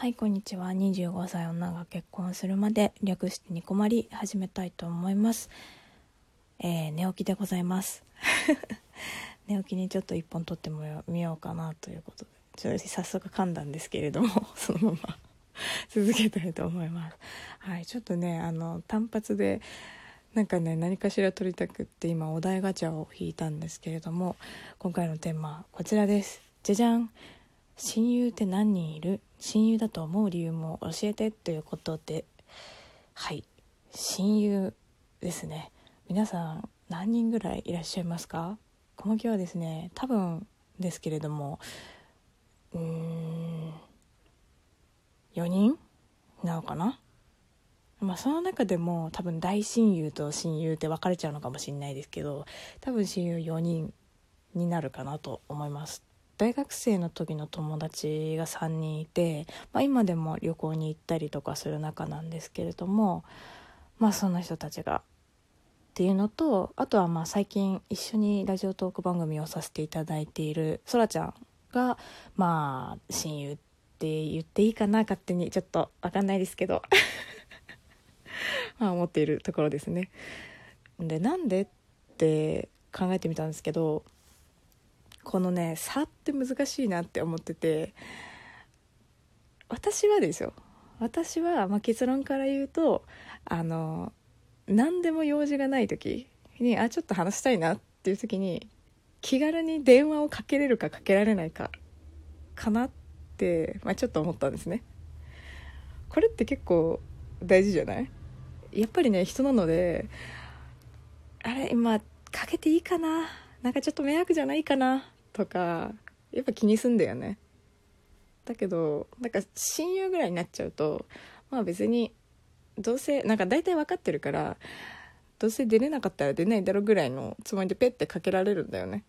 はい、こんにちは。25歳女が結婚するまで略してニコマリ始めたいと思います。えー寝起きでございます。寝起きにちょっと一本撮ってみようかなということで、ちょっと早速噛んだんですけれども、そのまま続けたいと思います。はい、ちょっとね、あの、単発で、なんかね、何かしら撮りたくって今お題ガチャを引いたんですけれども、今回のテーマはこちらです。じゃじゃん親友って何人いる？親友だと思う理由も教えてということで。はい。親友ですね。皆さん何人ぐらいいらっしゃいますか？小麦はですね多分ですけれどもうーん4人なのかな？まあその中でも多分大親友と親友って分かれちゃうのかもしれないですけど多分親友4人になるかなと思います。大学生の時の友達が3人いて、まあ、今でも旅行に行ったりとかする仲なんですけれどもまあそんな人たちがっていうのとあとはまあ最近一緒にラジオトーク番組をさせていただいているそらちゃんがまあ親友って言っていいかな勝手にちょっと分かんないですけどまあ思っているところですね。でなんでって考えてみたんですけどこのね差って難しいなって思ってて私はですよ。私は、まあ、結論から言うとあの何でも用事がない時にあちょっと話したいなっていう時に気軽に電話をかけれるかかけられないかかなって、まあ、ちょっと思ったんですね。これって結構大事じゃない？やっぱりね人なのであれ今かけていいかな？なんかちょっと迷惑じゃないかなとかやっぱ気にすんだよね。だけどなんか親友ぐらいになっちゃうとまあ別にどうせなんか大体分かってるからどうせ出れなかったら出ないだろぐらいのつもりでペッてかけられるんだよね。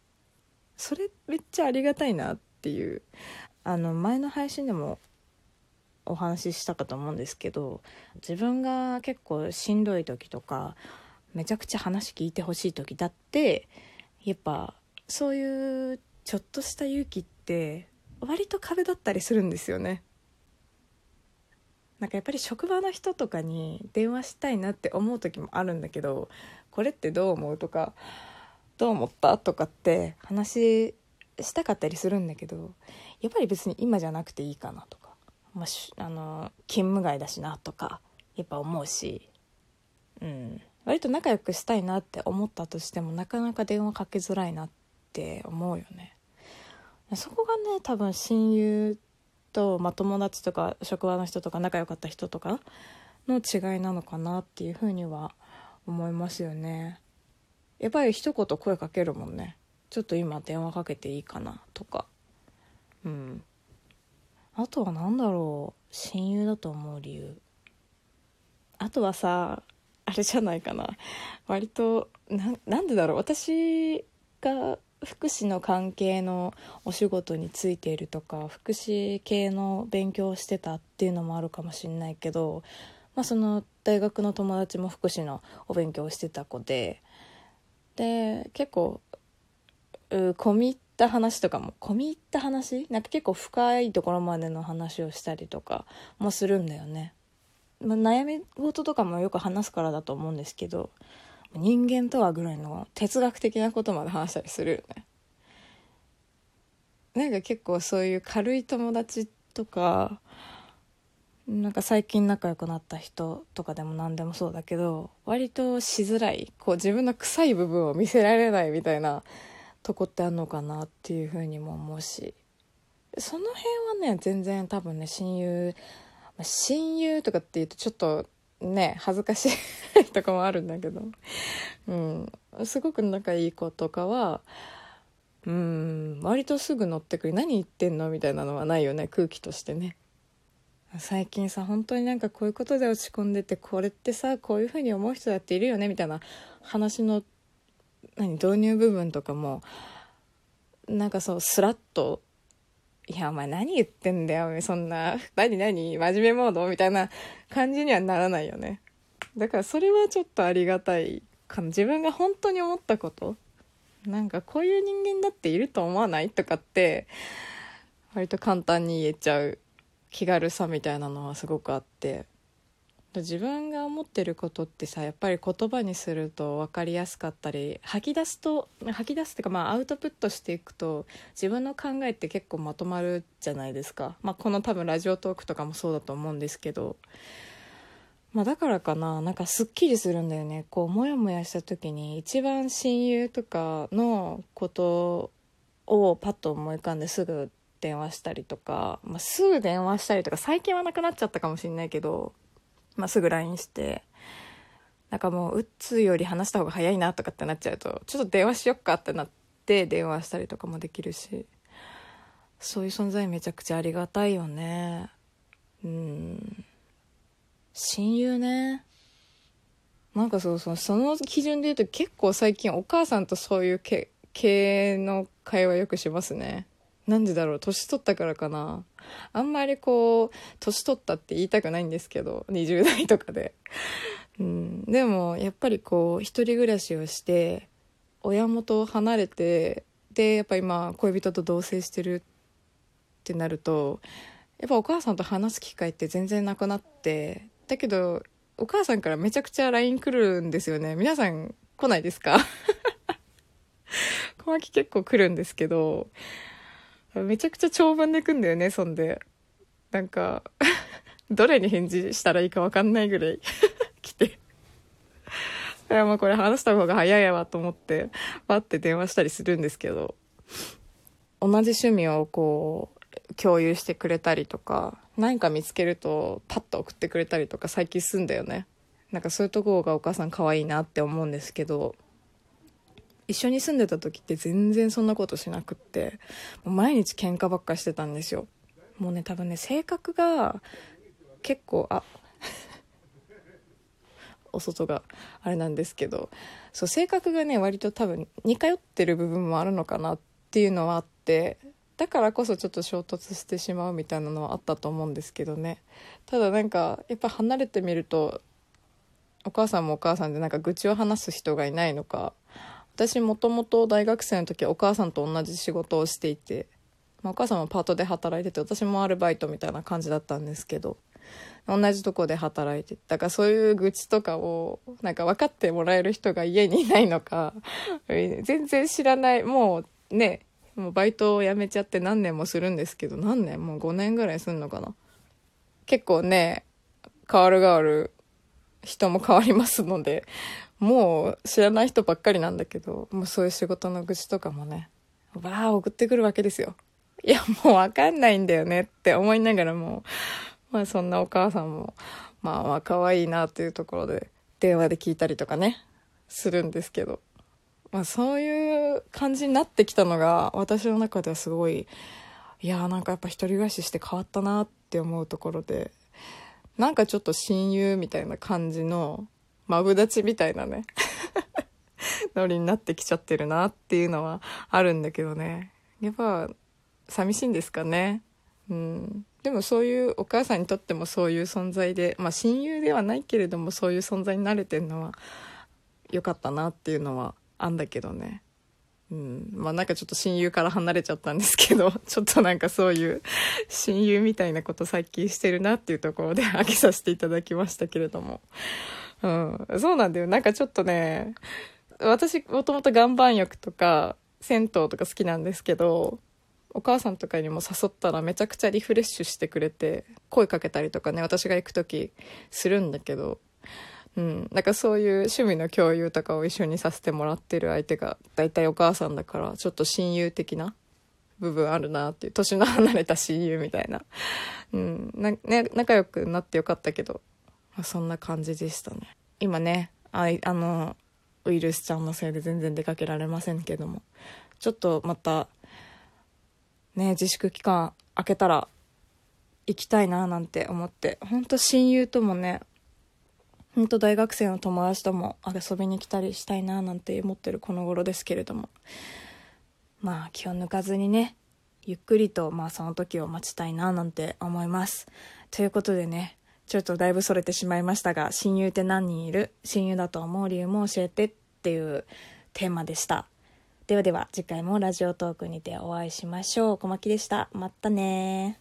それめっちゃありがたいなっていうあの前の配信でもお話ししたかと思うんですけど自分が結構しんどい時とかめちゃくちゃ話聞いてほしい時だってやっぱそういうちょっとした勇気って割と壁だったりするんですよね。なんかやっぱり職場の人とかに電話したいなって思う時もあるんだけどこれってどう思うとかどう思ったとかって話したかったりするんだけどやっぱり別に今じゃなくていいかなとか、まあ、あの勤務外だしなとかやっぱ思うしうん。割と仲良くしたいなって思ったとしてもなかなか電話かけづらいなって思うよね。そこがね多分親友と、まあ、友達とか職場の人とか仲良かった人とかの違いなのかなっていうふうには思いますよね。やっぱり一言声かけるもんね。ちょっと今電話かけていいかなとか。うん。あとは何だろう。親友だと思う理由。あとはさあれじゃないかな。割となんでだろう。私が福祉の関係のお仕事についているとか福祉系の勉強をしてたっていうのもあるかもしれないけど、まあ、その大学の友達も福祉のお勉強をしてた子でで結構う込み入った話とかも込み入った話？なんか結構深いところまでの話をしたりとかもするんだよね。まあ、悩み事とかもよく話すからだと思うんですけど人間とはぐらいの哲学的なことまで話したりするよね。なんか結構そういう軽い友達とかなんか最近仲良くなった人とかでも何でもそうだけど割としづらいこう自分の臭い部分を見せられないみたいなとこってあるのかなっていうふうにも思うし。その辺はね全然多分ね親友親友とかって言うとちょっとね恥ずかしいとかもあるんだけど。うん。すごく仲いい子とかはうん割とすぐ乗ってくる。何言ってんのみたいなのはないよね。空気としてね。最近さ本当になんかこういうことで落ち込んでてこれってさこういうふうに思う人だっているよねみたいな話の何導入部分とかもなんかそうスラッといや、お前何言ってんだよ、そんな、何何真面目モードみたいな感じにはならないよね。だからそれはちょっとありがたいかな。自分が本当に思ったことなんかこういう人間だっていると思わないとかって、割と簡単に言えちゃう気軽さみたいなのはすごくあって自分が思ってることってさやっぱり言葉にすると分かりやすかったり吐き出すと吐き出すっていうかまあアウトプットしていくと自分の考えって結構まとまるじゃないですか、まあ、この多分ラジオトークとかもそうだと思うんですけど、まあ、だからかななんかすっきりするんだよね。こうモヤモヤした時に一番親友とかのことをパッと思い浮かんですぐ電話したりとか、まあ、すぐ電話したりとか最近はなくなっちゃったかもしんないけどまあ、すぐ LINE してなんかもう打つより話した方が早いなとかってなっちゃうとちょっと電話しよっかってなって電話したりとかもできるしそういう存在めちゃくちゃありがたいよね。うん。親友ね。なんかそうそうその基準で言うと結構最近お母さんとそういう系の会話よくしますね。なんでだろう年取ったからかな。あんまりこう年取ったって言いたくないんですけど20代とかで、うん、でもやっぱりこう一人暮らしをして親元を離れてでやっぱ今恋人と同棲してるってなるとやっぱお母さんと話す機会って全然なくなってだけどお母さんからめちゃくちゃ LINE 来るんですよね。皆さん来ないですか？小牧結構来るんですけどめちゃくちゃ長文でいくんだよね、そんで。なんか どれに返事したらいいかわかんないぐらい 来て。いや、もうこれ話した方が早いわと思って、パって電話したりするんですけど、同じ趣味をこう、共有してくれたりとか、何か見つけるとパッと送ってくれたりとか最近すんだよね。なんかそういうところがお母さん可愛いなって思うんですけど、一緒に住んでた時って全然そんなことしなくってもう毎日喧嘩ばっかしてたんですよ。もうね多分ね性格が結構あ お外があれなんですけどそう性格がね割と多分似通ってる部分もあるのかなっていうのはあってだからこそちょっと衝突してしまうみたいなのはあったと思うんですけどね。ただなんかやっぱ離れてみるとお母さんもお母さんでなんか愚痴を話す人がいないのか私もともと大学生の時お母さんと同じ仕事をしていて、まあ、お母さんもパートで働いてて私もアルバイトみたいな感じだったんですけど同じとこで働いてだからそういう愚痴とかをなんか分かってもらえる人が家にいないのか 全然知らないもうねもうバイトを辞めちゃって何年もするんですけど何年？もう5年ぐらいすんのかな？結構ね変わる変わる人も変わりますのでもう知らない人ばっかりなんだけど、もうそういう仕事の愚痴とかもね、わあ送ってくるわけですよ。いや、もうわかんないんだよねって思いながらも、まあそんなお母さんも、まあまあ可愛いなっていうところで、電話で聞いたりとかね、するんですけど。まあそういう感じになってきたのが、私の中ではすごい、いやーなんかやっぱ一人暮らしして変わったなって思うところで、なんかちょっと親友みたいな感じのマブダチみたいなね ノリになってきちゃってるなっていうのはあるんだけどね。やっぱ寂しいんですかね。うん。でもそういうお母さんにとってもそういう存在でまあ親友ではないけれどもそういう存在になれてるのは良かったなっていうのはあんだけどね。うん、まあなんかちょっと親友から離れちゃったんですけど、ちょっとなんかそういう 親友みたいなこと最近してるなっていうところで 挙げさせていただきましたけれども。うん、そうなんだよ。なんかちょっとね、私もともと岩盤浴とか銭湯とか好きなんですけど、お母さんとかにも誘ったらめちゃくちゃリフレッシュしてくれて、声かけたりとかね、私が行く時するんだけど、うん、なんかそういう趣味の共有とかを一緒にさせてもらってる相手が大体お母さんだからちょっと親友的な部分あるなっていう年の離れた親友みたいな、うん。なね、仲良くなってよかったけどまあ、そんな感じでしたね。今ねああのウイルスちゃんのせいで全然出かけられませんけどもちょっとまたね自粛期間明けたら行きたいななんて思って本当親友ともね本当大学生の友達とも遊びに来たりしたいななんて思ってるこの頃ですけれどもまあ気を抜かずにねゆっくりとまあその時を待ちたいななんて思いますということでねちょっとだいぶそれてしまいましたが、親友って何人いる？親友だと思う理由も教えてっていうテーマでした。ではでは次回もラジオトークにてお会いしましょう。小牧でした。またね